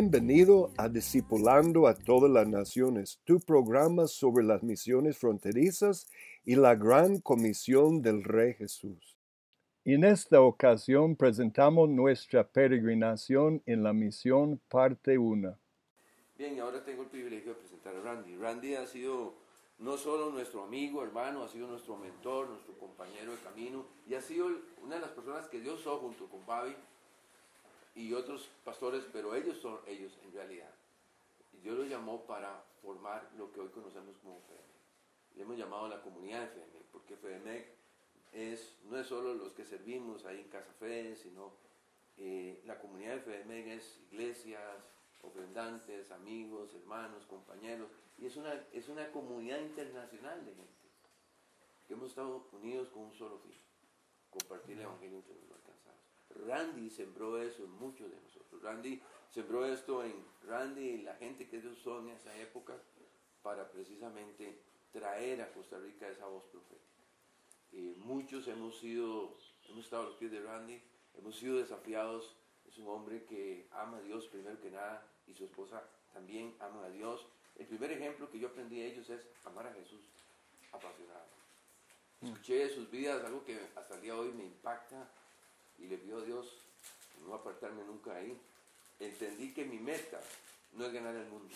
Bienvenido a Discipulando a todas las naciones, tu programa sobre las misiones fronterizas y la gran comisión del Rey Jesús. En esta ocasión presentamos nuestra peregrinación en la misión parte 1. Bien, ahora tengo el privilegio de presentar a Randy. Randy ha sido no solo nuestro amigo, hermano, ha sido nuestro mentor, nuestro compañero de camino y ha sido una de las personas que Dios usó junto con Babi y otros pastores, pero ellos son ellos en realidad. Dios los llamó para formar lo que hoy conocemos como FEDEMEC. Le hemos llamado la comunidad de FEDEMEC, porque FEDEMEC es, no es solo los que servimos ahí en Casa Fe, sino eh, la comunidad de FEDEMEC es iglesias, ofrendantes, amigos, hermanos, compañeros, y es una, es una comunidad internacional de gente, que hemos estado unidos con un solo fin, compartir el Evangelio entre los. Randy sembró eso en muchos de nosotros. Randy sembró esto en Randy y la gente que Dios usó en esa época para precisamente traer a Costa Rica esa voz profética. Muchos hemos sido, hemos estado a los pies de Randy, hemos sido desafiados. Es un hombre que ama a Dios primero que nada y su esposa también ama a Dios. El primer ejemplo que yo aprendí de ellos es amar a Jesús apasionado. Escuché de sus vidas algo que hasta el día de hoy me impacta y le pido a Dios no apartarme nunca ahí. Entendí que mi meta no es ganar el mundo,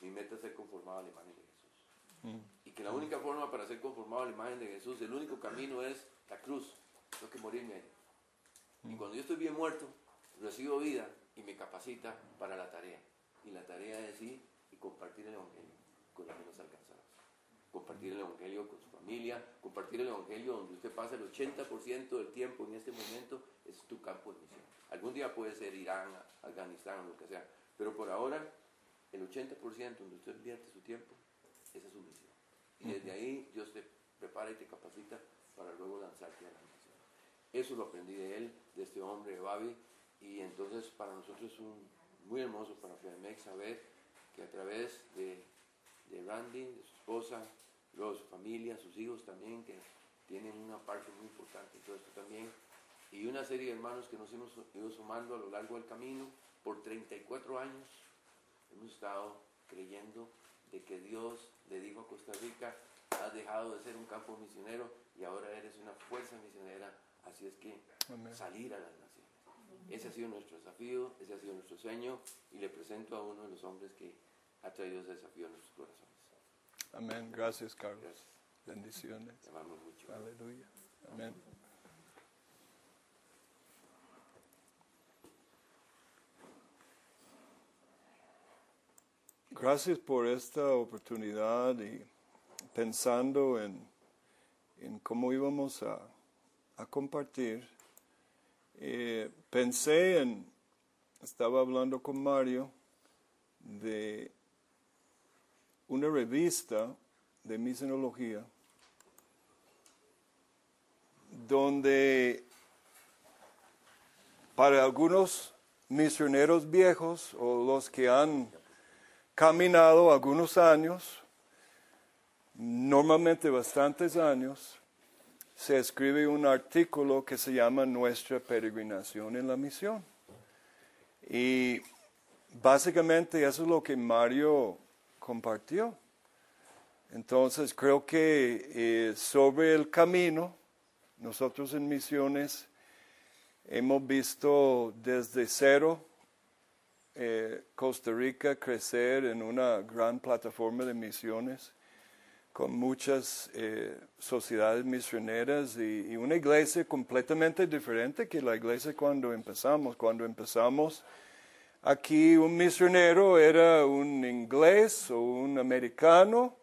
mi meta es ser conformado a la imagen de Jesús. Y que la única forma para ser conformado a la imagen de Jesús, el único camino es la cruz. Tengo que morirme ahí. Y cuando yo estoy bien muerto, recibo vida y me capacita para la tarea. Y la tarea es ir y compartir el Evangelio con los menos alcanzados. Compartir el Evangelio con su familia, compartir el Evangelio donde usted pasa el 80% del tiempo en este momento, es tu campo de misión. Algún día puede ser Irán, Afganistán, lo que sea. Pero por ahora, el 80% donde usted invierte su tiempo, esa es su misión. Y desde ahí Dios te prepara y te capacita para luego lanzarte a la misión. Eso lo aprendí de él, de este hombre, de Babi. Y entonces para nosotros es un, muy hermoso para FEDEMEX saber que a través de, de Randy, de su esposa, luego su familia, sus hijos también, que tienen una parte muy importante en todo esto también, y una serie de hermanos que nos hemos ido sumando a lo largo del camino, por 34 años hemos estado creyendo de que Dios le dijo a Costa Rica, has dejado de ser un campo misionero y ahora eres una fuerza misionera, así es que Amén. salir a las naciones. Ese ha sido nuestro desafío, ese ha sido nuestro sueño y le presento a uno de los hombres que ha traído ese desafío a nuestros corazones. Amén. Gracias, Carlos. Gracias. Bendiciones. Te amamos mucho. Aleluya. Amén. gracias por esta oportunidad y pensando en, en cómo íbamos a, a compartir, eh, pensé en, estaba hablando con Mario de una revista de misionología donde para algunos misioneros viejos o los que han caminado algunos años, normalmente bastantes años, se escribe un artículo que se llama Nuestra peregrinación en la misión. Y básicamente eso es lo que Mario compartió. Entonces creo que eh, sobre el camino, nosotros en misiones hemos visto desde cero eh, Costa Rica crecer en una gran plataforma de misiones con muchas eh, sociedades misioneras y, y, una iglesia completamente diferente que la iglesia cuando empezamos. Cuando empezamos aquí un misionero era un inglés o un americano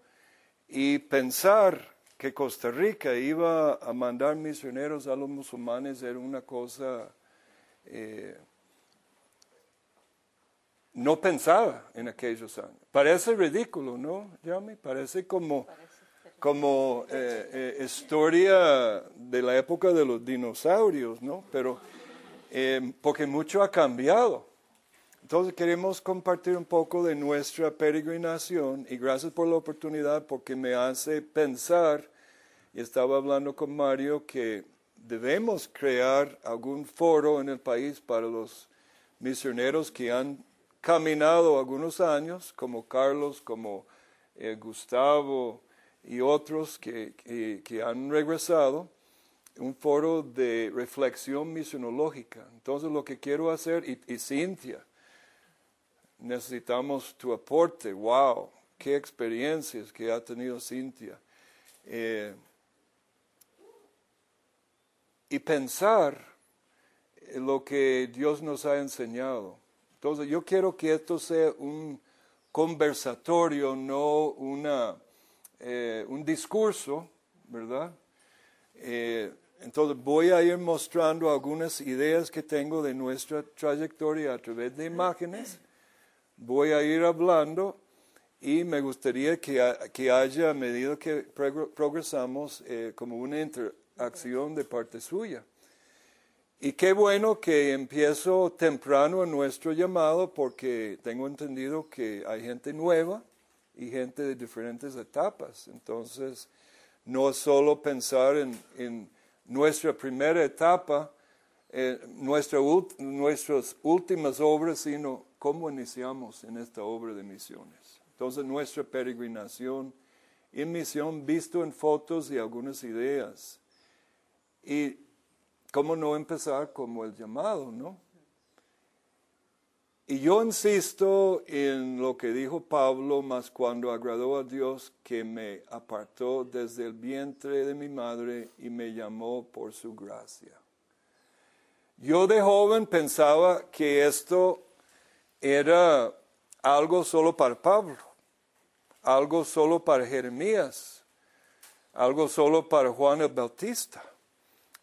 y pensar que Costa Rica iba a mandar misioneros a los musulmanes era una cosa eh, no pensaba en aquellos años. Parece ridículo, ¿no, Yami? Parece como, como eh, eh, historia de la época de los dinosaurios, ¿no? Pero porque mucho ha cambiado. Entonces queremos compartir un poco de nuestra peregrinación y gracias por la oportunidad porque me hace pensar, y estaba hablando con Mario, que debemos crear algún foro en el país para los misioneros que han caminado algunos años, como Carlos, como eh, Gustavo y otros que, que, que, han regresado, un foro de reflexión misionológica. Entonces lo que quiero hacer, y, y Cintia, necesitamos tu aporte, wow, qué experiencias que ha tenido Cintia. Eh, y pensar en lo que Dios nos ha enseñado. Entonces yo quiero que esto sea un conversatorio, no una, eh, un discurso, ¿verdad? Eh, entonces voy a ir mostrando algunas ideas que tengo de nuestra trayectoria a través de imágenes. Voy a ir hablando y me gustaría que, que haya, a medida que progresamos, eh, como una interacción de parte suya. Y qué bueno que empiezo temprano en nuestro llamado porque tengo entendido que hay gente nueva y gente de diferentes etapas. Entonces, no solo pensar en, en nuestra primera etapa, eh, nuestra, nuestras últimas obras, sino cómo iniciamos en esta obra de misiones. Entonces, nuestra peregrinación y misión visto en fotos y algunas ideas. Y ¿Cómo no empezar como el llamado, no? Y yo insisto en lo que dijo Pablo, más cuando agradó a Dios que me apartó desde el vientre de mi madre y me llamó por su gracia. Yo de joven pensaba que esto era algo solo para Pablo, algo solo para Jeremías, algo solo para Juan el Bautista.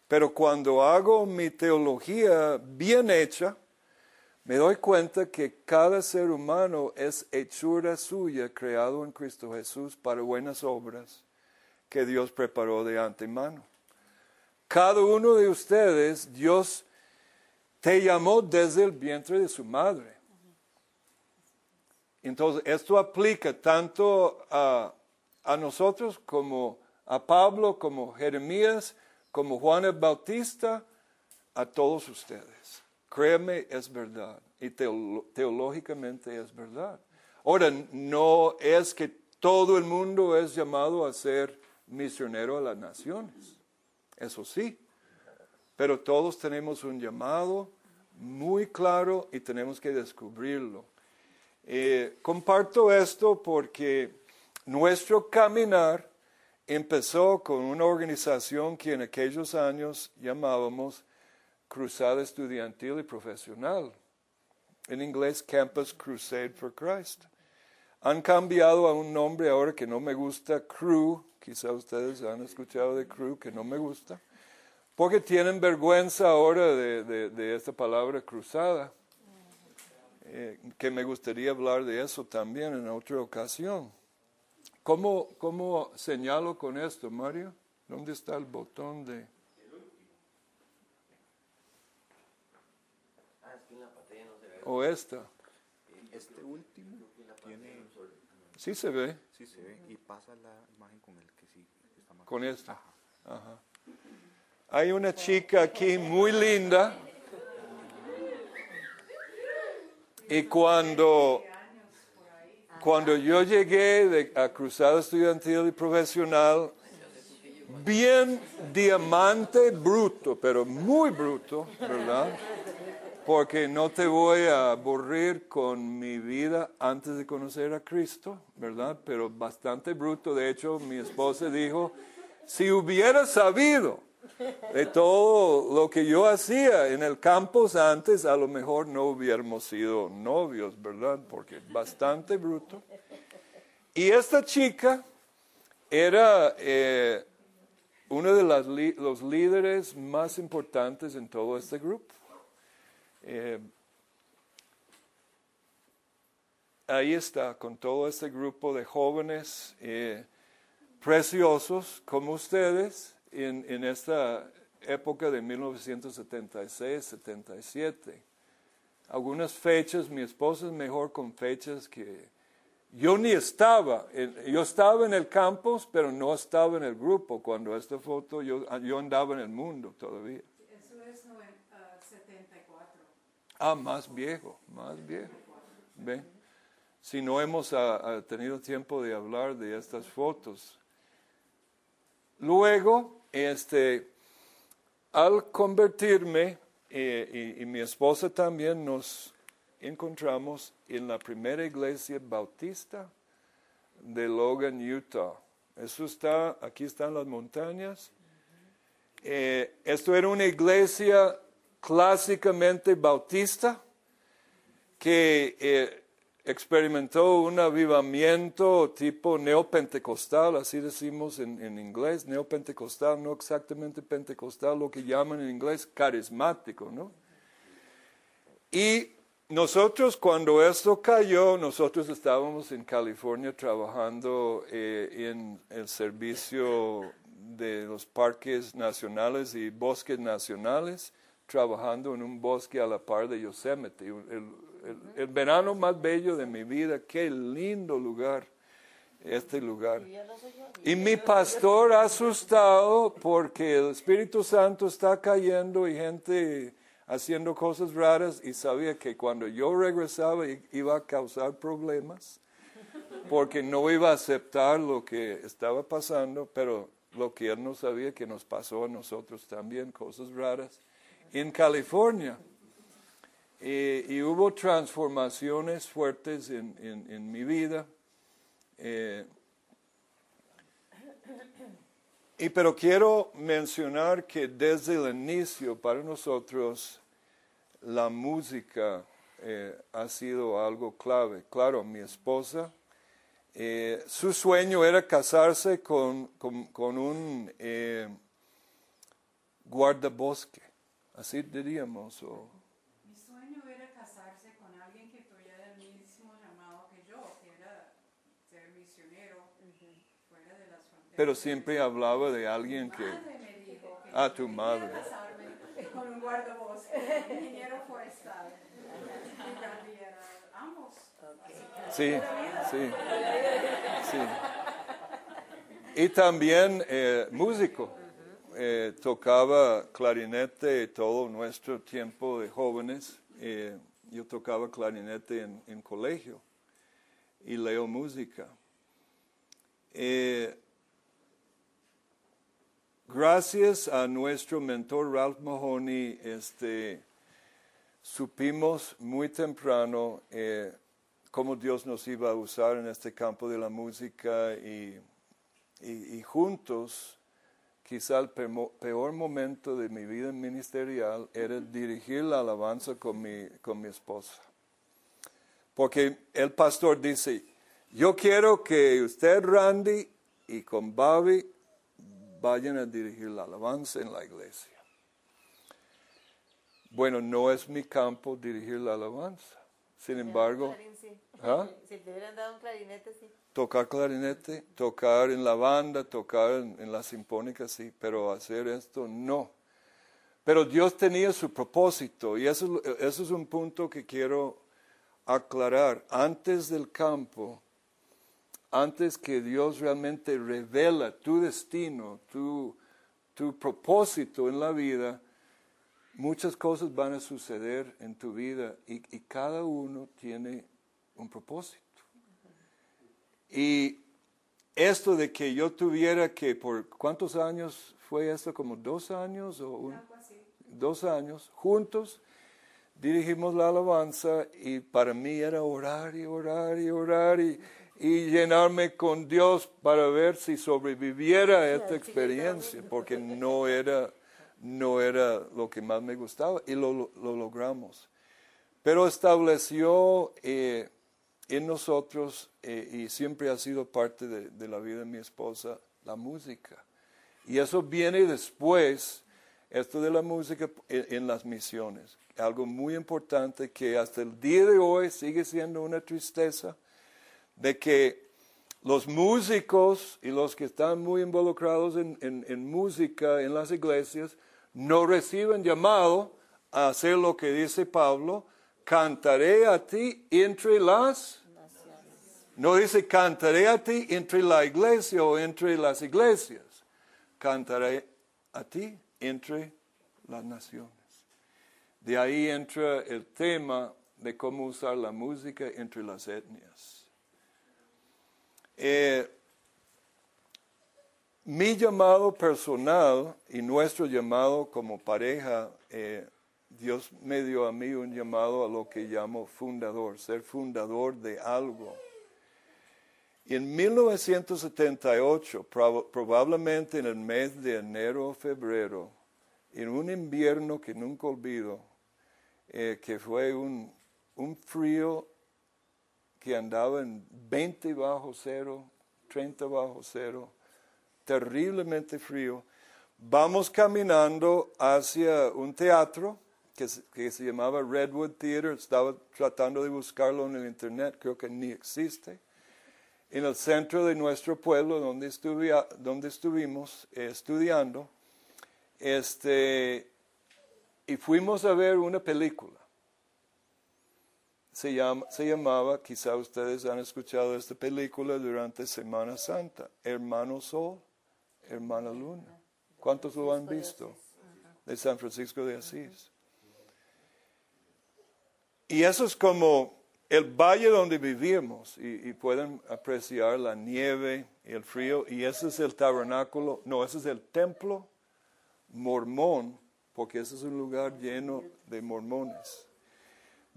Pero cuando hago mi teología bien hecha, me doy cuenta que cada ser humano es hechura suya, creado en Cristo Jesús para buenas obras que Dios preparó de antemano. Cada uno de ustedes, Dios te llamó desde el vientre de su madre. Entonces, esto aplica tanto a, nosotros como a Pablo, como Jeremías, como Juan el Bautista, a todos ustedes. Créeme, es verdad. Y teológicamente es verdad. Ahora, no es que todo el mundo es llamado a ser misionero a las naciones. Eso sí. Pero todos tenemos un llamado muy claro y tenemos que descubrirlo. Eh, comparto esto porque nuestro caminar empezó con una organización que en aquellos años llamábamos Cruzada Estudiantil y Profesional, en inglés Campus Crusade for Christ. han cambiado a un nombre ahora que no me gusta, Crew. Quizá ustedes han escuchado de Crew, que no me gusta. Porque tienen vergüenza ahora de, de- de esta palabra cruzada. Eh, que me gustaría hablar de eso también en otra ocasión. ¿Cómo, ¿Cómo señalo con esto, Mario? ¿Dónde está el botón de...? ¿O esta? Este último tiene, Sí se ve sí se ve, y pasa la imagen con el que sí está más. con esta. Ajá. Hay una chica aquí muy linda. Y cuando, cuando yo llegué a Cruzada Estudiantil y Profesional, bien diamante bruto, pero muy bruto, ¿verdad? Porque no te voy a aburrir con mi vida antes de conocer a Cristo, ¿verdad? Pero bastante bruto. De hecho, mi esposa dijo, si hubiera sabido de todo lo que yo hacía en el campus antes, a lo mejor no hubiéramos sido novios, ¿verdad? Porque bastante bruto. Y esta chica era eh, uno de las los líderes más importantes en todo este grupo. Eh, ahí está, con todo este grupo de jóvenes eh, preciosos como ustedes en, en esta época de 1976-77. Algunas fechas, mi esposa es mejor con fechas que yo ni estaba, yo estaba en el campus, pero no estaba en el grupo. Cuando esta foto, yo, yo andaba en el mundo todavía. Eso es ah, 74. Ah, más viejo, más viejo. ¿Ve? Si no hemos ah, ah, tenido tiempo de hablar de estas fotos. Luego, este, al convertirme, eh, y, mi esposa también nos encontramos en la primera iglesia bautista de Logan, Utah. Eso está, aquí están las montañas. Eh, esto era una iglesia clásicamente bautista que eh, experimentó un avivamiento tipo neopentecostal, así decimos en, en inglés, neopentecostal, no exactamente pentecostal, lo que llaman en inglés carismático, ¿no? Y nosotros cuando esto cayó, nosotros estábamos en California trabajando eh, en el servicio de los parques nacionales y bosques nacionales, trabajando en un bosque a la par de Yosemite. El, verano más bello de mi vida, qué lindo lugar, este lugar. Y mi pastor asustado porque el Espíritu Santo está cayendo y gente haciendo cosas raras y sabía que cuando yo regresaba iba a causar problemas porque no iba a aceptar lo que estaba pasando, pero lo que él no sabía que nos pasó a nosotros también, cosas raras, en California. Y hubo transformaciones fuertes en, en- mi vida. Eh, y pero quiero mencionar que desde el inicio para nosotros la música eh, ha sido algo clave. Claro, mi esposa, eh, su sueño era casarse con, con- con un eh, guardabosque, así diríamos. o- Mi sueño era casarse con alguien que tuviera el mismo llamado que yo, que era ser misionero fuera de las fronteras. pero siempre hablaba de alguien que... madre me dijo que Ah, tu madre. casarme con un guardabosque, ingeniero forestal. Ambos. Sí, sí, sí. Y también eh, músico. Eh, tocaba clarinete todo nuestro tiempo de jóvenes. Eh, yo tocaba clarinete en, colegio y leo música. Eh, gracias a nuestro mentor Ralph Mahoney, este, supimos muy temprano eh, cómo Dios nos iba a usar en este campo de la música y juntos, quizá el peor momento de mi vida ministerial era dirigir la alabanza con mi, con mi esposa. Porque el pastor dice, Yo quiero que usted, Randy, y con Bobby vayan a dirigir la alabanza en la iglesia. Bueno, no es mi campo dirigir la alabanza. Sin embargo. ¿Ah? Si hubieran dado un clarinete, sí. tocar clarinete, tocar en la banda, tocar en, en la sinfónica, sí, pero hacer esto no. Pero Dios tenía su propósito y eso, eso es un punto que quiero aclarar. Antes del campo, antes que Dios realmente revela tu destino, tu, tu propósito en la vida, muchas cosas van a suceder en tu vida y, y cada uno tiene un propósito. Y esto de que yo tuviera que, por cuántos años fue esto, como dos años o un- dos años, juntos dirigimos la alabanza y para mí era orar y orar y orar y, y llenarme con Dios para ver si sobreviviera a esta experiencia, porque no era, no era lo que más me gustaba y lo, lo- lo logramos. Pero estableció eh, en nosotros, eh, y siempre ha sido parte de, de la vida de mi esposa, la música. Y eso viene después, esto de la música en, en las misiones. Algo muy importante que hasta el día de hoy sigue siendo una tristeza, de que los músicos y los que están muy involucrados en, música en las iglesias no reciben llamado a hacer lo que dice Pablo, cantaré a ti entre las... No dice cantaré a ti entre la iglesia o entre las iglesias, cantaré a ti entre las naciones. De ahí entra el tema de cómo usar la música entre las etnias. Eh, mi llamado personal y nuestro llamado como pareja, eh, Dios me dio a mí un llamado a lo que llamo fundador, ser fundador de algo. Y en 1978, prob- probablemente en el mes de enero o febrero, en un invierno que nunca olvido, eh, que fue un, un frío que andaba en 20 bajo cero, 30 bajo cero, terriblemente frío. Vamos caminando hacia un teatro que que se llamaba Redwood Theater. Estaba tratando de buscarlo en el internet, creo que ni existe. En el centro de nuestro pueblo, donde, estuvi- donde estuvimos eh, estudiando, este, y fuimos a ver una película. Se, llama, se llamaba, quizá ustedes han escuchado esta película durante Semana Santa, Hermano Sol, Hermana Luna. ¿Cuántos lo han visto? De San Francisco de Asís. Y eso es como el valle donde vivimos y, y pueden apreciar la nieve y el frío. Y ese es el tabernáculo, no, ese es el templo mormón, porque ese es un lugar lleno de mormones.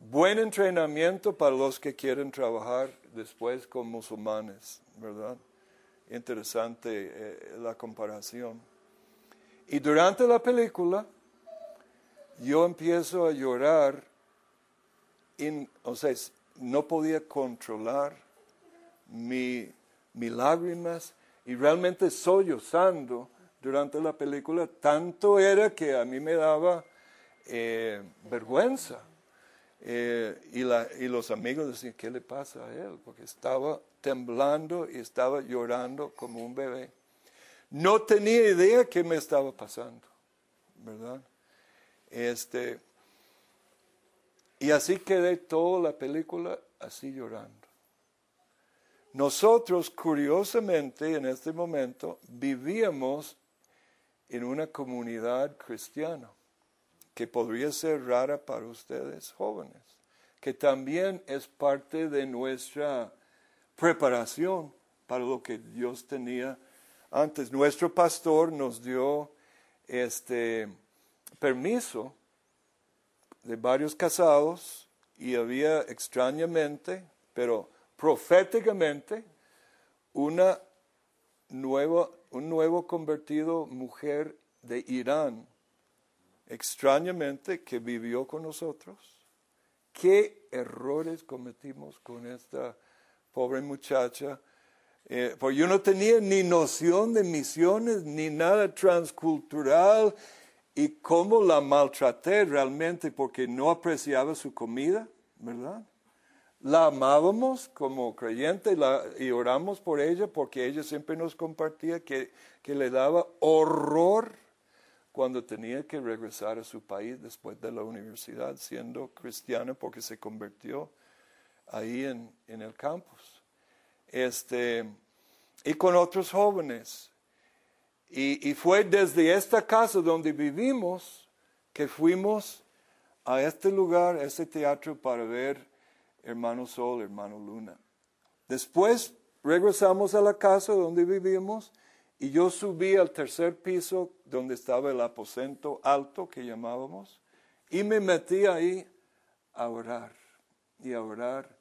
Buen entrenamiento para los que quieren trabajar después con musulmanes, ¿verdad? Interesante eh, la comparación. Y durante la película, yo empiezo a llorar, in- o sea, no podía controlar mi, mis lágrimas y realmente sollozando durante la película, tanto era que a mí me daba eh, vergüenza. Eh, y, la- y los amigos decían, ¿qué le pasa a él? Porque estaba temblando y estaba llorando como un bebé. No tenía idea qué me estaba pasando, ¿verdad? Este, y así quedé toda la película así llorando. Nosotros, curiosamente, en este momento, vivíamos en una comunidad cristiana que podría ser rara para ustedes jóvenes, que también es parte de nuestra preparación para lo que Dios tenía antes. Nuestro pastor nos dio este permiso de varios casados y había extrañamente, pero proféticamente, una nueva, un nuevo convertido mujer de Irán, extrañamente, que vivió con nosotros. ¿Qué errores cometimos con esta? pobre muchacha. Eh, porque yo no tenía ni noción de misiones, ni nada transcultural, y cómo la maltraté realmente porque no apreciaba su comida, ¿verdad? La amábamos como creyente la- y oramos por ella porque ella siempre nos compartía que, que le daba horror cuando tenía que regresar a su país después de la universidad siendo cristiana porque se convirtió ahí en, en el campus. Este, y con otros jóvenes. Y, y fue desde esta casa donde vivimos que fuimos a este lugar, a este teatro para ver hermano Sol, hermano Luna. Después regresamos a la casa donde vivimos y yo subí al tercer piso donde estaba el aposento alto que llamábamos y me metí ahí a orar y a orar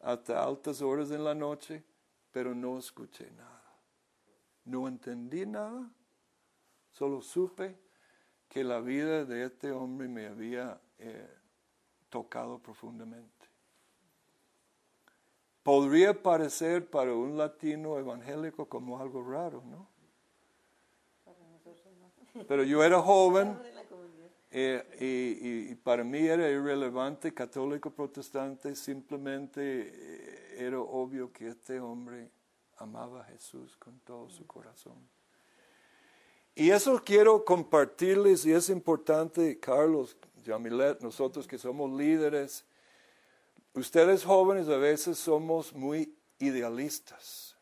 hasta altas horas en la noche, pero no escuché nada. No entendí nada, solo supe que la vida de este hombre me había eh, tocado profundamente. Podría parecer para un latino evangélico como algo raro, ¿no? Pero yo era joven eh, y, y- para mí era irrelevante, católico, protestante, simplemente eh, era obvio que este hombre amaba a Jesús con todo su corazón. Y eso quiero compartirles y es importante, Carlos, Yamilet, nosotros que somos líderes, ustedes jóvenes a veces somos muy idealistas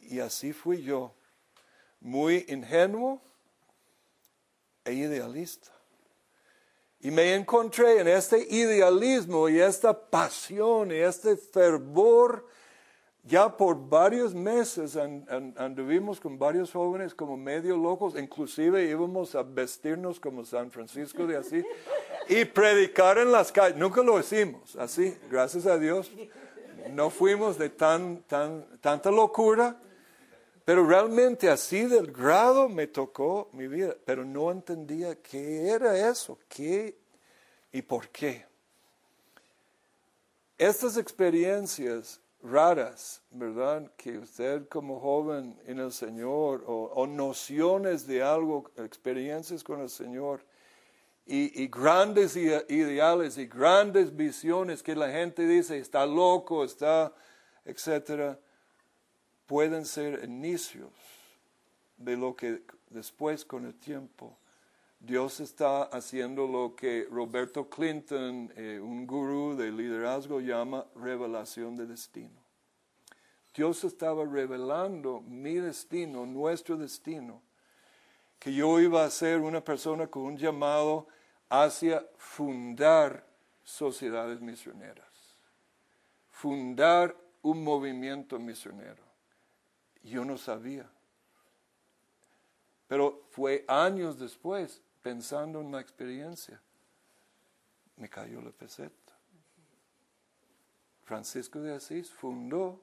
y así fui yo, muy ingenuo e idealista. Y me encontré en este idealismo y esta pasión y este fervor. Ya por varios meses an- an- anduvimos con varios jóvenes como medio locos, inclusive íbamos a vestirnos como San Francisco de así y predicar en las calles. Nunca lo hicimos así, gracias a Dios. No fuimos de tan, tan, tanta locura, pero realmente así del grado me tocó mi vida, pero no entendía qué era eso, qué y por qué. Estas experiencias raras, ¿verdad? Que usted como joven en el Señor o, nociones de algo, experiencias con el Señor y, y grandes ide- ideales y grandes visiones que la gente dice está loco, está, etcétera, pueden ser inicios de lo que después con el tiempo Dios está haciendo lo que Roberto Clinton, eh, un gurú de liderazgo, llama revelación de destino. Dios estaba revelando mi destino, nuestro destino, que yo iba a ser una persona con un llamado hacia fundar sociedades misioneras, fundar un movimiento misionero. Yo no sabía. Pero fue años después, pensando en la experiencia, me cayó la peseta. Francisco de Asís fundó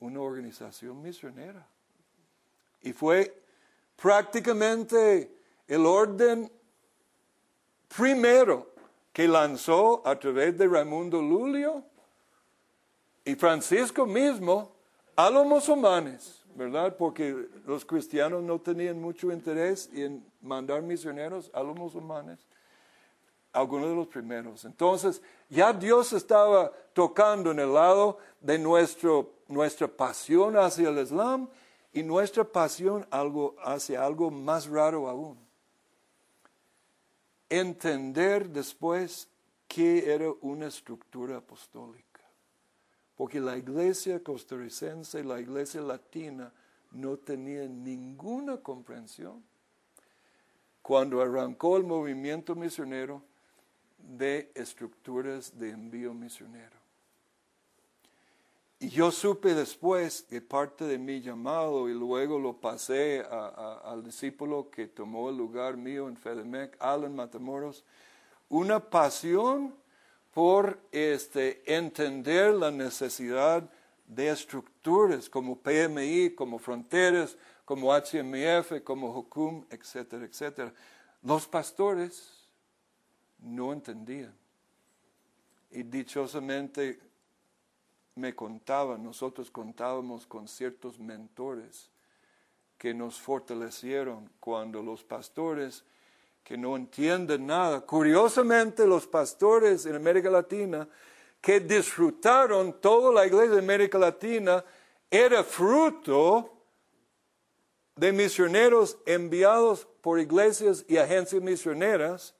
una organización misionera. Y fue prácticamente el orden primero que lanzó a través de Raimundo Lulio y Francisco mismo a los musulmanes, ¿verdad? Porque los cristianos no tenían mucho interés en mandar misioneros a los musulmanes, algunos de los primeros. Entonces, ya Dios estaba tocando en el lado de nuestro, nuestra pasión hacia el Islam y nuestra pasión algo, hacia algo más raro aún. Entender después qué era una estructura apostólica porque la iglesia costarricense, la iglesia latina, no tenía ninguna comprensión cuando arrancó el movimiento misionero de estructuras de envío misionero. Y yo supe después que parte de mi llamado y luego lo pasé al discípulo que tomó el lugar mío en Fedemec, Alan Matamoros, una pasión por este, entender la necesidad de estructuras como PMI, como fronteras, como HMF, como HUCUM, etcétera, etcétera. Los pastores no entendían. Y dichosamente me contaba, nosotros contábamos con ciertos mentores que nos fortalecieron cuando los pastores que no entienden nada, curiosamente los pastores en América Latina que disfrutaron toda la iglesia de América Latina era fruto de misioneros enviados por iglesias y agencias misioneras,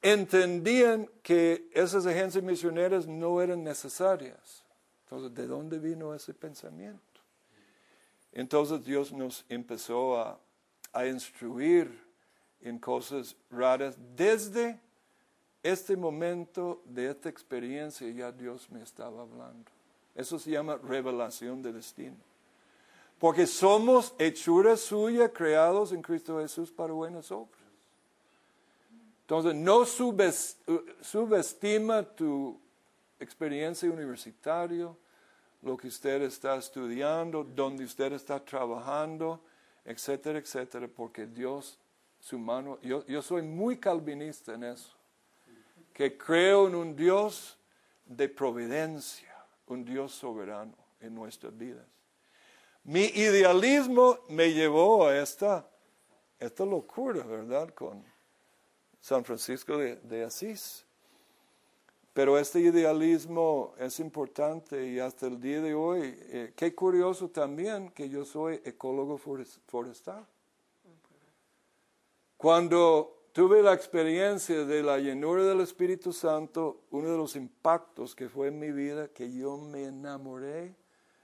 entendían que esas agencias misioneras no eran necesarias. Entonces, ¿de dónde vino ese pensamiento? Entonces Dios nos empezó a, a instruir en cosas raras desde este momento de esta experiencia ya Dios me estaba hablando. Eso se llama revelación de destino. Porque somos hechura suya, creados en Cristo Jesús para buenas obras. Entonces, no subestima tu experiencia universitaria, lo que usted está estudiando, donde usted está trabajando, etcétera, etcétera, porque Dios, su mano, yo, yo soy muy calvinista en eso, que creo en un Dios de providencia, un Dios soberano en nuestras vidas. Mi idealismo me llevó a esta, esta locura, ¿verdad? Con San Francisco de, Asís. Pero este idealismo es importante y hasta el día de hoy, eh, qué curioso también que yo soy ecólogo forestal. Cuando tuve la experiencia de la llenura del Espíritu Santo, uno de los impactos que fue en mi vida, que yo me enamoré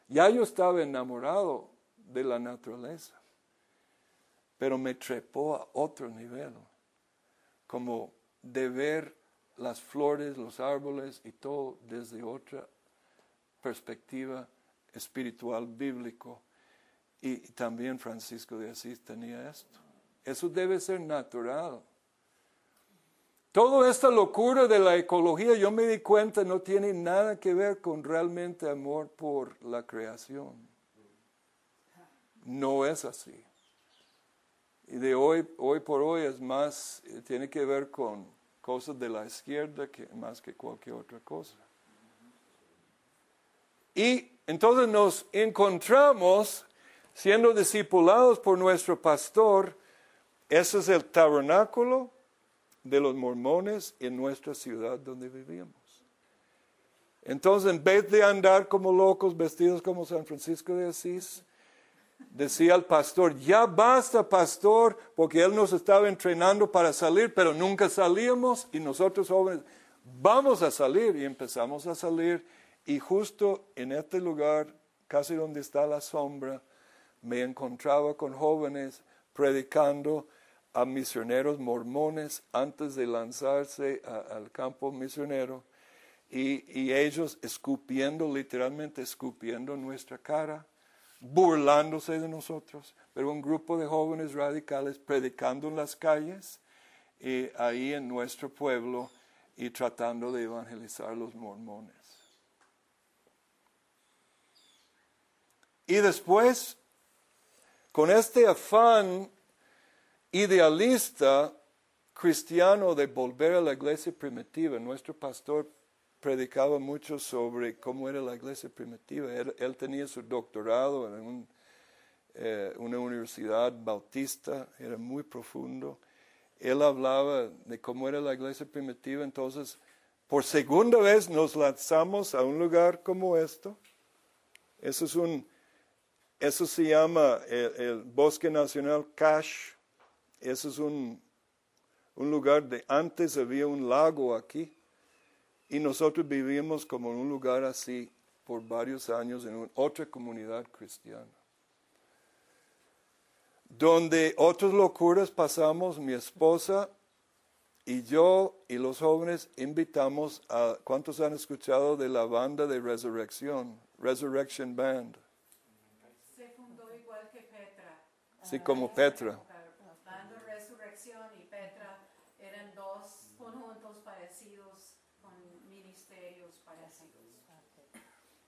ya yo estaba enamorado de la naturaleza, pero me trepó a otro nivel, como de ver las flores, los árboles y todo desde otra perspectiva espiritual bíblico. Y también Francisco de Asís tenía esto. Eso debe ser natural. Toda esta locura de la ecología, yo me di cuenta, no tiene nada que ver con realmente amor por la creación. No es así. Y de hoy, hoy por hoy es más, eh, tiene que ver con cosas de la izquierda que más que cualquier otra cosa. Y entonces nos encontramos siendo discipulados por nuestro pastor. Ese es el tabernáculo de los mormones en nuestra ciudad donde vivíamos. Entonces, en vez de andar como locos vestidos como San Francisco de Asís, decía el pastor, ya basta pastor, porque él nos estaba entrenando para salir, pero nunca salíamos y nosotros jóvenes, vamos a salir y empezamos a salir y justo en este lugar, casi donde está la sombra, me encontraba con jóvenes predicando a misioneros mormones antes de lanzarse al campo misionero y, ellos escupiendo, literalmente escupiendo nuestra cara, burlándose de nosotros, pero un grupo de jóvenes radicales predicando en las calles y ahí en nuestro pueblo y tratando de evangelizar a los mormones. Y después, con este afán idealista cristiano de volver a la iglesia primitiva. Nuestro pastor predicaba mucho sobre cómo era la iglesia primitiva. Él, tenía su doctorado en eh, una universidad bautista, era muy profundo. Él hablaba de cómo era la iglesia primitiva, entonces por segunda vez nos lanzamos a un lugar como esto. Eso, es un, eso se llama el, el Bosque Nacional Cache ese es un, lugar de antes había un lago aquí y nosotros vivíamos como en un lugar así por varios años en otra comunidad cristiana. Donde otras locuras pasamos, mi esposa y yo y los jóvenes invitamos a, ¿cuántos han escuchado de la banda de resurrección? Resurrection Band. Se fundó igual que Petra. Sí, como Petra.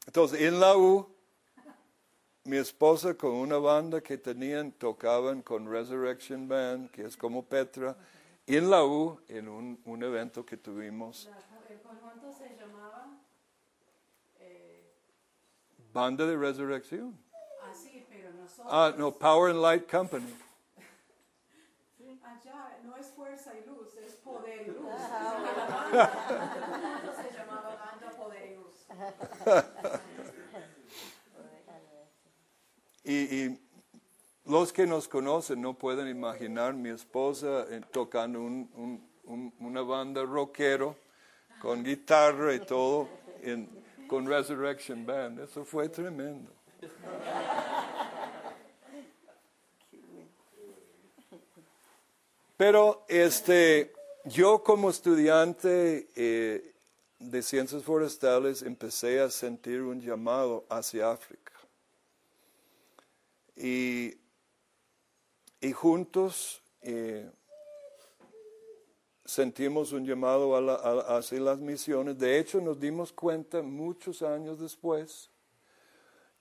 Entonces, en la U, mi esposa con una banda que tenían, tocaban con Resurrection Band, que es como Petra, en la U, en un, evento que tuvimos. ¿El conjunto se llamaba? Banda de Resurrección. Así, pero nosotros. Ah, no, Power and Light Company. Allá no es fuerza y luz, es poder y luz. La banda se llamaba banda poder y los que nos conocen no pueden imaginar mi esposa eh, tocando un- un- un- una banda rockero con guitarra y todo con Resurrection Band. Eso fue tremendo. Pero este, yo como estudiante eh, de ciencias forestales empecé a sentir un llamado hacia África. Y, y juntos eh, sentimos un llamado hacia las misiones. De hecho, nos dimos cuenta muchos años después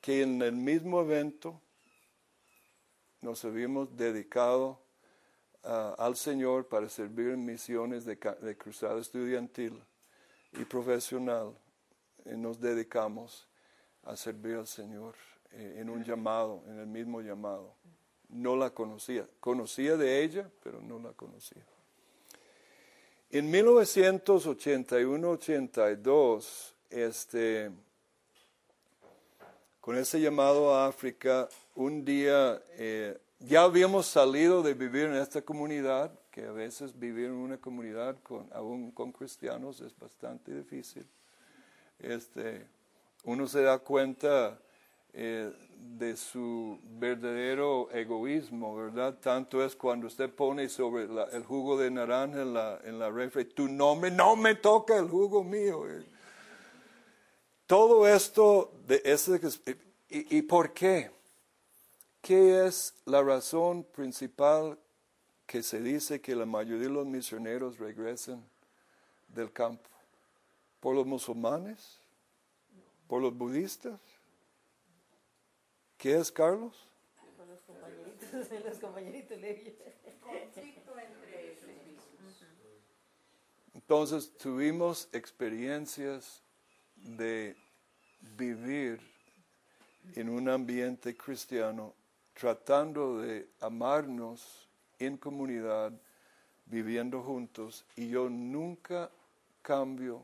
que en el mismo evento nos habíamos dedicado ah, al Señor para servir en misiones de, de cruzada estudiantil y profesional. Y nos dedicamos a servir al Señor eh, en un llamado, en el mismo llamado. No la conocía. Conocía de ella, pero no la conocía. En 1981-82, este, con ese llamado a África, un día eh, ya habíamos salido de vivir en esta comunidad, que a veces vivir en una comunidad con, aún con cristianos es bastante difícil. Este, uno se da cuenta eh, de su verdadero egoísmo, ¿verdad? Tanto es cuando usted pone sobre el jugo de naranja en la, en la refri, tu nombre, no me toca el jugo mío. Todo esto, de ese, y, ¿y por qué? ¿Qué es la razón principal que se dice que la mayoría de los misioneros regresen del campo? ¿Por los musulmanes? ¿Por los budistas? ¿Qué es, Carlos? Con los compañeritos, los compañeritos le dije. Conflicto entre ellos mismos. Entonces tuvimos experiencias de vivir en un ambiente cristiano, tratando de amarnos en comunidad, viviendo juntos, y yo nunca cambio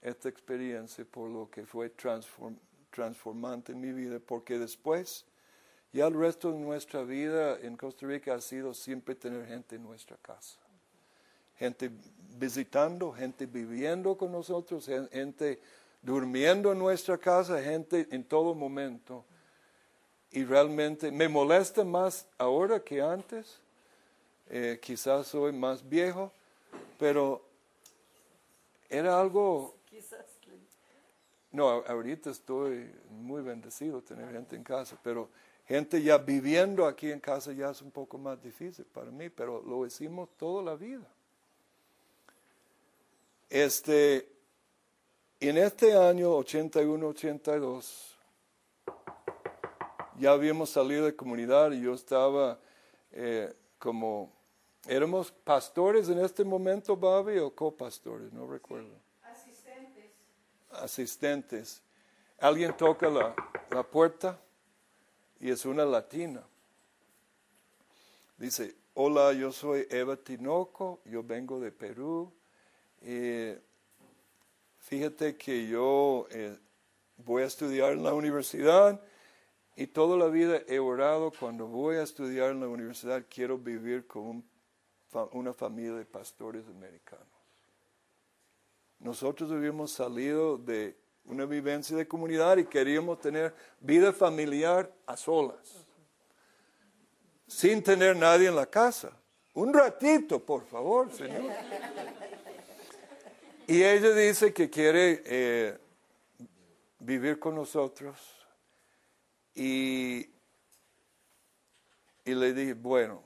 esta experiencia por lo que fue transform- transformante en mi vida, porque después, ya el resto de nuestra vida en Costa Rica ha sido siempre tener gente en nuestra casa gente visitando, gente viviendo con nosotros, gen- gente durmiendo en nuestra casa, gente en todo momento. Y realmente me molesta más ahora que antes. Eh, quizás soy más viejo, pero era algo Quizás. no, ahorita estoy muy bendecido tener gente en casa, pero gente ya viviendo aquí en casa ya es un poco más difícil para mí, pero lo hicimos toda la vida. Este, en este año 81-82, ya habíamos salido de comunidad y yo estaba eh, como, éramos pastores en este momento, Babi, o copastores, no recuerdo Asistentes. asistentes. Alguien toca la, la puerta y es una latina. Dice, hola, yo soy Eva Tinoco, yo vengo de Perú. Eh, fíjate que yo eh, voy a estudiar en la universidad y toda la vida he orado cuando voy a estudiar en la universidad quiero vivir con una familia de pastores americanos. Nosotros habíamos salido de una vivencia de comunidad y queríamos tener vida familiar a solas, sin tener nadie en la casa. Un ratito, por favor, Señor. Y ella dice que quiere eh, vivir con nosotros y, y le dije, bueno,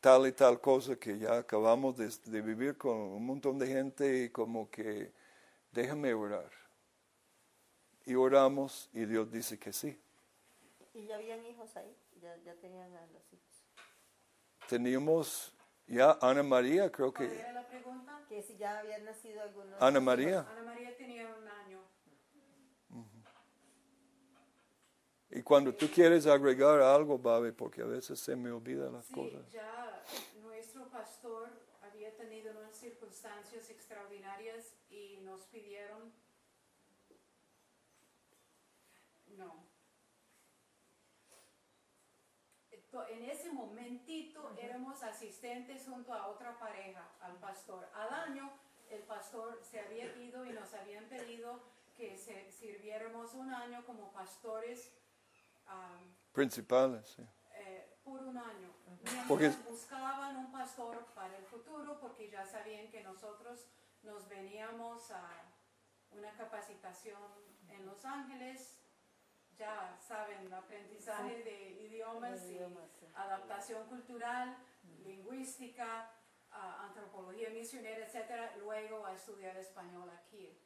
tal y tal cosa que ya acabamos de, de vivir con un montón de gente y como que déjame orar. Y oramos y Dios dice que sí. ¿Y ya habían hijos ahí? Ya, ya tenían a los hijos. Teníamos ya Ana María, creo ¿Cuál que era la pregunta? Que si ya habían nacido algunos. Ana María. Ana María tenía un año. Y cuando tú quieres agregar algo, Babe, porque a veces se me olvidan las Sí, cosas. ya nuestro pastor había tenido unas circunstancias extraordinarias y nos pidieron, no. En ese momentito éramos asistentes junto a otra pareja, al pastor. Al año el pastor se había ido y nos habían pedido que se sirviéramos un año como pastores. Ah, Principales, sí. eh, por un año. Mientras Porque- buscaban un pastor para el futuro porque ya sabían que nosotros nos veníamos a una capacitación en Los Ángeles, ya saben, aprendizaje de idiomas y idiomas, sí. adaptación cultural, lingüística, ah, antropología misionera, etcétera, luego a estudiar español aquí.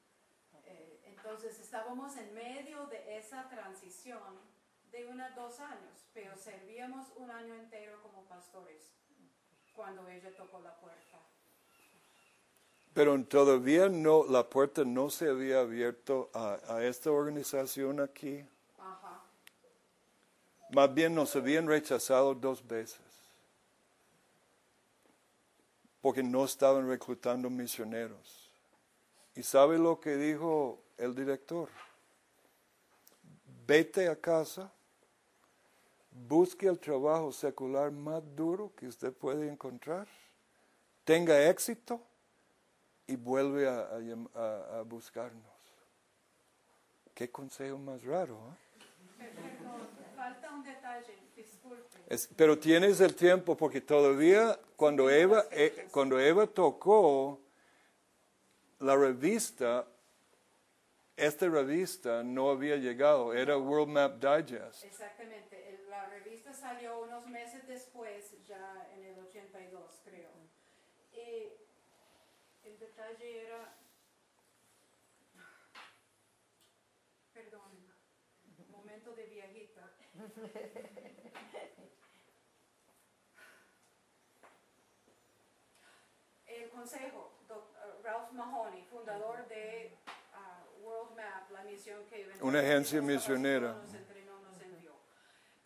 Eh, entonces estábamos en medio de esa transición de unos dos años, pero servíamos un año entero como pastores cuando ella tocó la puerta. Pero todavía no, la puerta no se había abierto a, a esta organización aquí. Ajá. Más bien nos habían rechazado dos veces. Porque no estaban reclutando misioneros. ¿Y sabe lo que dijo el director? Vete a casa, busque el trabajo secular más duro que usted puede encontrar, tenga éxito y vuelve a, buscarnos. Qué consejo más raro, ¿eh? Falta un detalle, disculpe. Es- pero tienes el tiempo porque todavía cuando Eva, eh, cuando Eva tocó la revista, esta revista no había llegado, era World Map Digest. Exactamente, la revista salió unos meses después, ya en el 82 creo. Y el detalle era, perdón, momento de viejita. El consejo, doc- uh, Ralph Mahoney, fundador de ah, World Map, la misión que Una agencia misionera. nos entrenó, nos envió.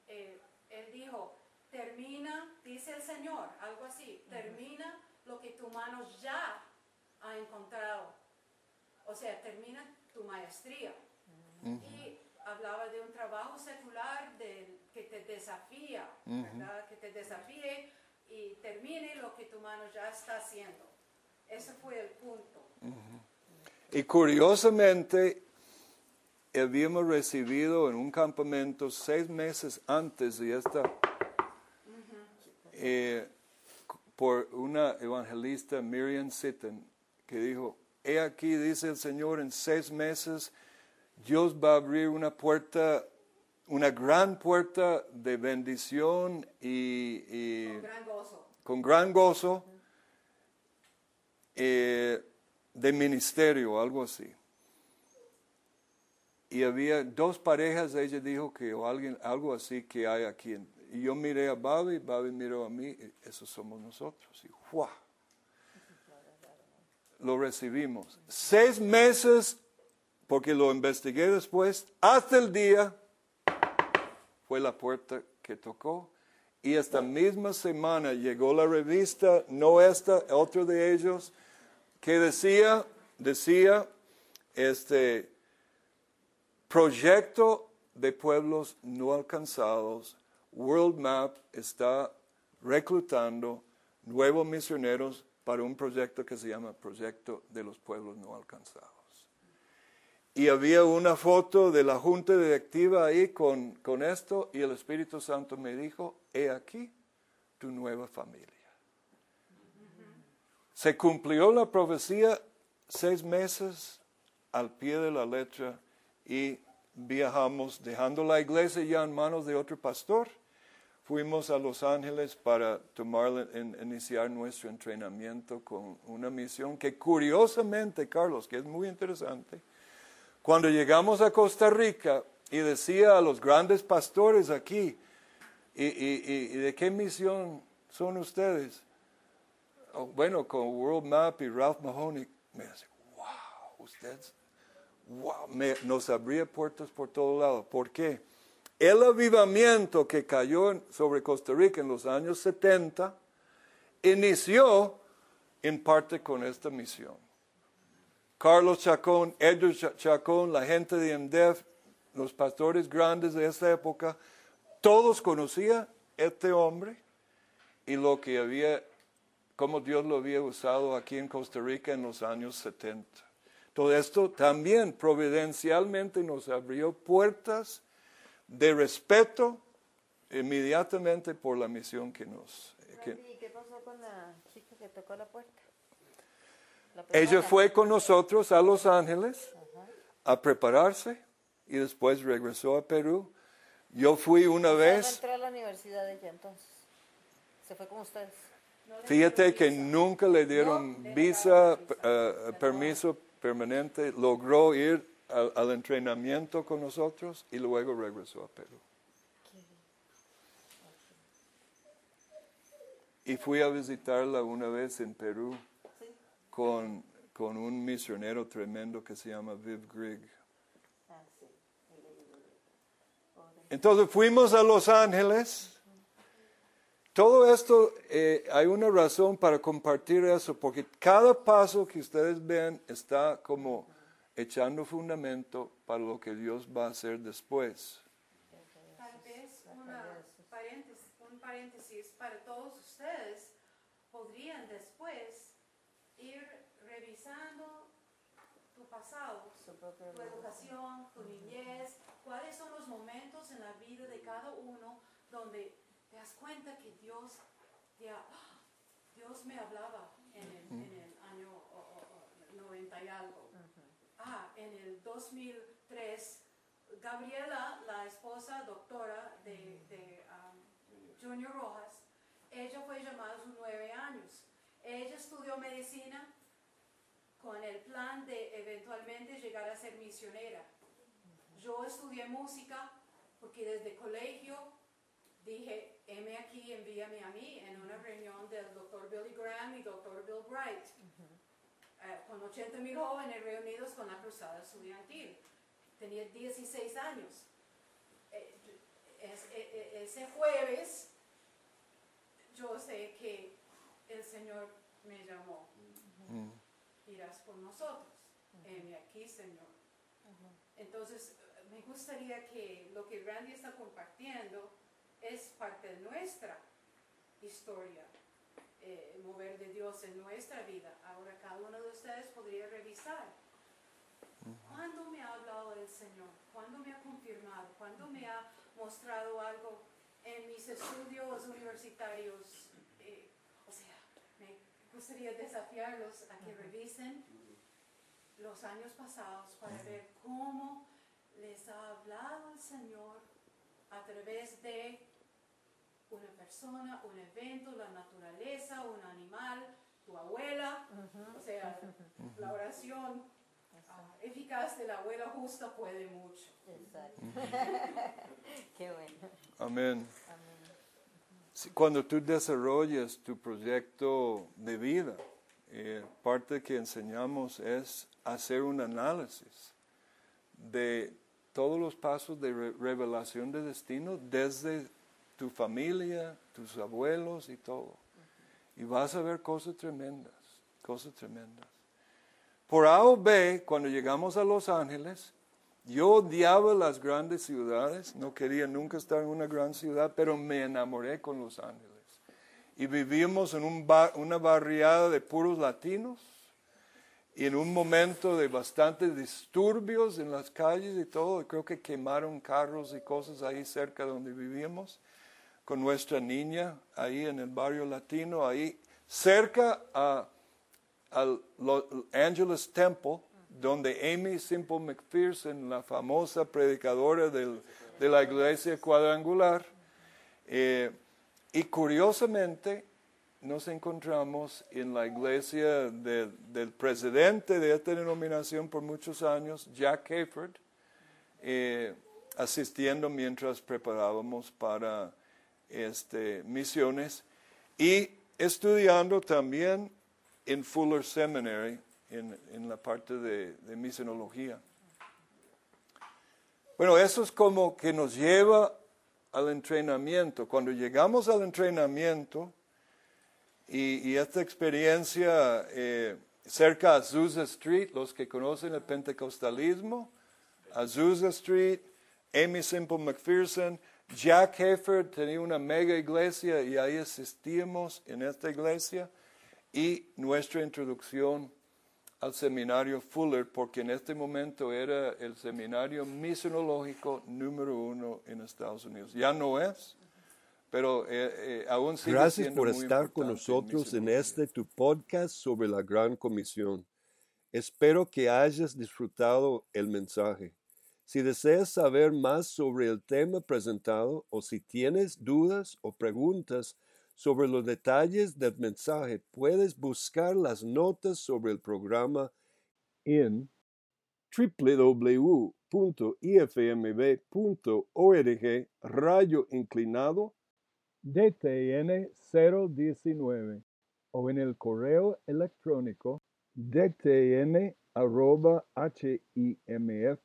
Eh, él dijo, termina, dice el Señor, algo así, termina lo que tu mano ya ha encontrado. O sea, termina tu maestría. Y hablaba de un trabajo secular del- que te desafía, ¿verdad? Que te desafíe y termine lo que tu mano ya está haciendo. Ese fue el punto. Y curiosamente, habíamos recibido en un campamento seis meses antes de esta, eh, por una evangelista, Miriam Sitten, que dijo, he aquí, dice el Señor, en seis meses Dios va a abrir una puerta, una gran puerta de bendición y- y Con gran gozo. con gran gozo eh, de ministerio, algo así. Y había dos parejas, ella dijo que, o alguien, algo así que hay aquí. Y yo miré a Babi, Babi miró a mí, esos somos nosotros. Y ¡guau! Lo recibimos. Seis meses, porque lo investigué después, hasta el día fue la puerta que tocó. Y esta misma semana llegó la revista, no esta, otro de ellos, que decía, decía, este, proyecto de pueblos no alcanzados, World Map está reclutando nuevos misioneros para un proyecto que se llama Proyecto de los Pueblos No Alcanzados. Y había una foto de la junta directiva ahí con, con esto y el Espíritu Santo me dijo, he aquí tu nueva familia. Se cumplió la profecía seis meses al pie de la letra y viajamos dejando la iglesia ya en manos de otro pastor. Fuimos a Los Ángeles para tomar, en- iniciar nuestro entrenamiento con una misión que curiosamente, Carlos, que es muy interesante, cuando llegamos a Costa Rica y decía a los grandes pastores aquí, ¿y, y- y- y de qué misión son ustedes? Oh, bueno, con World Map y Ralph Mahoney, me dice, wow, ustedes, wow, me- nos abría puertas por todo lado. ¿Por qué? El avivamiento que cayó sobre Costa Rica en los años 70 inició en parte con esta misión. Carlos Chacón, Edward Cha- Chacón, la gente de IMDEF, los pastores grandes de esa época, todos conocían este hombre y lo que había, cómo Dios lo había usado aquí en Costa Rica en los años 70. Todo esto también providencialmente nos abrió puertas de respeto inmediatamente por la misión que nos... que- ¿y qué pasó con la chica que tocó la puerta? La ella fue con nosotros a Los Ángeles a prepararse y después regresó a Perú. Yo fui una Ya no vez, entró a la universidad ella entonces. Se fue con ustedes. fíjate que nunca le dieron visa, eh, permiso permanente, logró ir al, al entrenamiento con nosotros y luego regresó a Perú. Y fui a visitarla una vez en Perú con, con un misionero tremendo que se llama Viv Grigg. Entonces fuimos a Los Ángeles. Todo esto, eh, hay una razón para compartir eso, porque cada paso que ustedes ven está como echando fundamento para lo que Dios va a hacer después. Tal vez una paréntesis, un paréntesis para todos ustedes podrían después ir revisando tu pasado, tu educación, tu niñez, cuáles son los momentos en la vida de cada uno donde te das cuenta que Dios, te ha- ¡ah! Dios me hablaba en el, en el año o- o- o 90 y algo. Ah, en el 2003, Gabriela, la esposa doctora de, de, um, Junior Rojas, ella fue llamada a sus nueve años. Ella estudió medicina con el plan de eventualmente llegar a ser misionera. Yo estudié música porque desde colegio dije, heme aquí, envíame a mí en una reunión del doctor Billy Graham y doctor Bill Bright, con 80 mil jóvenes reunidos con la cruzada estudiantil. Tenía 16 años. Eh, es- e- e- ese jueves yo sé que el Señor me llamó. Irás por nosotros. Heme aquí, Señor. Entonces, eh, me gustaría que lo que Randy está compartiendo es parte de nuestra historia, eh, mover de Dios en nuestra vida. Ahora cada uno de ustedes podría revisar. ¿Cuándo me ha hablado el Señor? ¿Cuándo me ha confirmado? ¿Cuándo me ha mostrado algo en mis estudios universitarios? Eh, o sea, me gustaría desafiarlos a que revisen los años pasados para ver cómo les ha hablado el Señor a través de una persona, un evento, la naturaleza, un animal, tu abuela, o sea, la oración ah, eficaz de la abuela justa puede mucho. Exacto. Qué bueno. Amén. Sí, Cuando tú desarrollas tu proyecto de vida, eh, parte que enseñamos es hacer un análisis de todos los pasos de re- revelación de destino desde tu familia, tus abuelos y todo. Y vas a ver cosas tremendas, cosas tremendas. Por A o B, cuando llegamos a Los Ángeles, yo odiaba las grandes ciudades, no quería nunca estar en una gran ciudad, pero me enamoré con Los Ángeles. Y vivimos en un ba- una barriada de puros latinos, y en un momento de bastantes disturbios en las calles y todo, creo que quemaron carros y cosas ahí cerca donde vivíamos, nuestra niña ahí en el barrio latino, ahí cerca a al Angeles Temple, donde Amy Simple McPherson, la famosa predicadora del- de la iglesia cuadrangular, eh, y curiosamente nos encontramos en la iglesia de- del presidente de esta denominación por muchos años, Jack Hayford, eh, asistiendo mientras preparábamos para este, misiones y estudiando también en Fuller Seminary, en, en la parte de, de misionología. Bueno, eso es como que nos lleva al entrenamiento. Cuando llegamos al entrenamiento y, y esta experiencia eh, cerca a Azusa Street, los que conocen el pentecostalismo, Azusa Street, Amy Simple McPherson, Jack Heffer tenía una mega iglesia y ahí asistíamos en esta iglesia y nuestra introducción al seminario Fuller, porque en este momento era el seminario misionológico número uno en Estados Unidos. Ya no es, pero eh, eh, aún sigue Gracias siendo por muy estar con nosotros en este tu podcast sobre la Gran Comisión. Espero que hayas disfrutado el mensaje. Si deseas saber más sobre el tema presentado o si tienes dudas o preguntas sobre los detalles del mensaje, puedes buscar las notas sobre el programa en www.ifmb.org rayo inclinado DTN 019 o en el correo electrónico dtn arroba himf.org.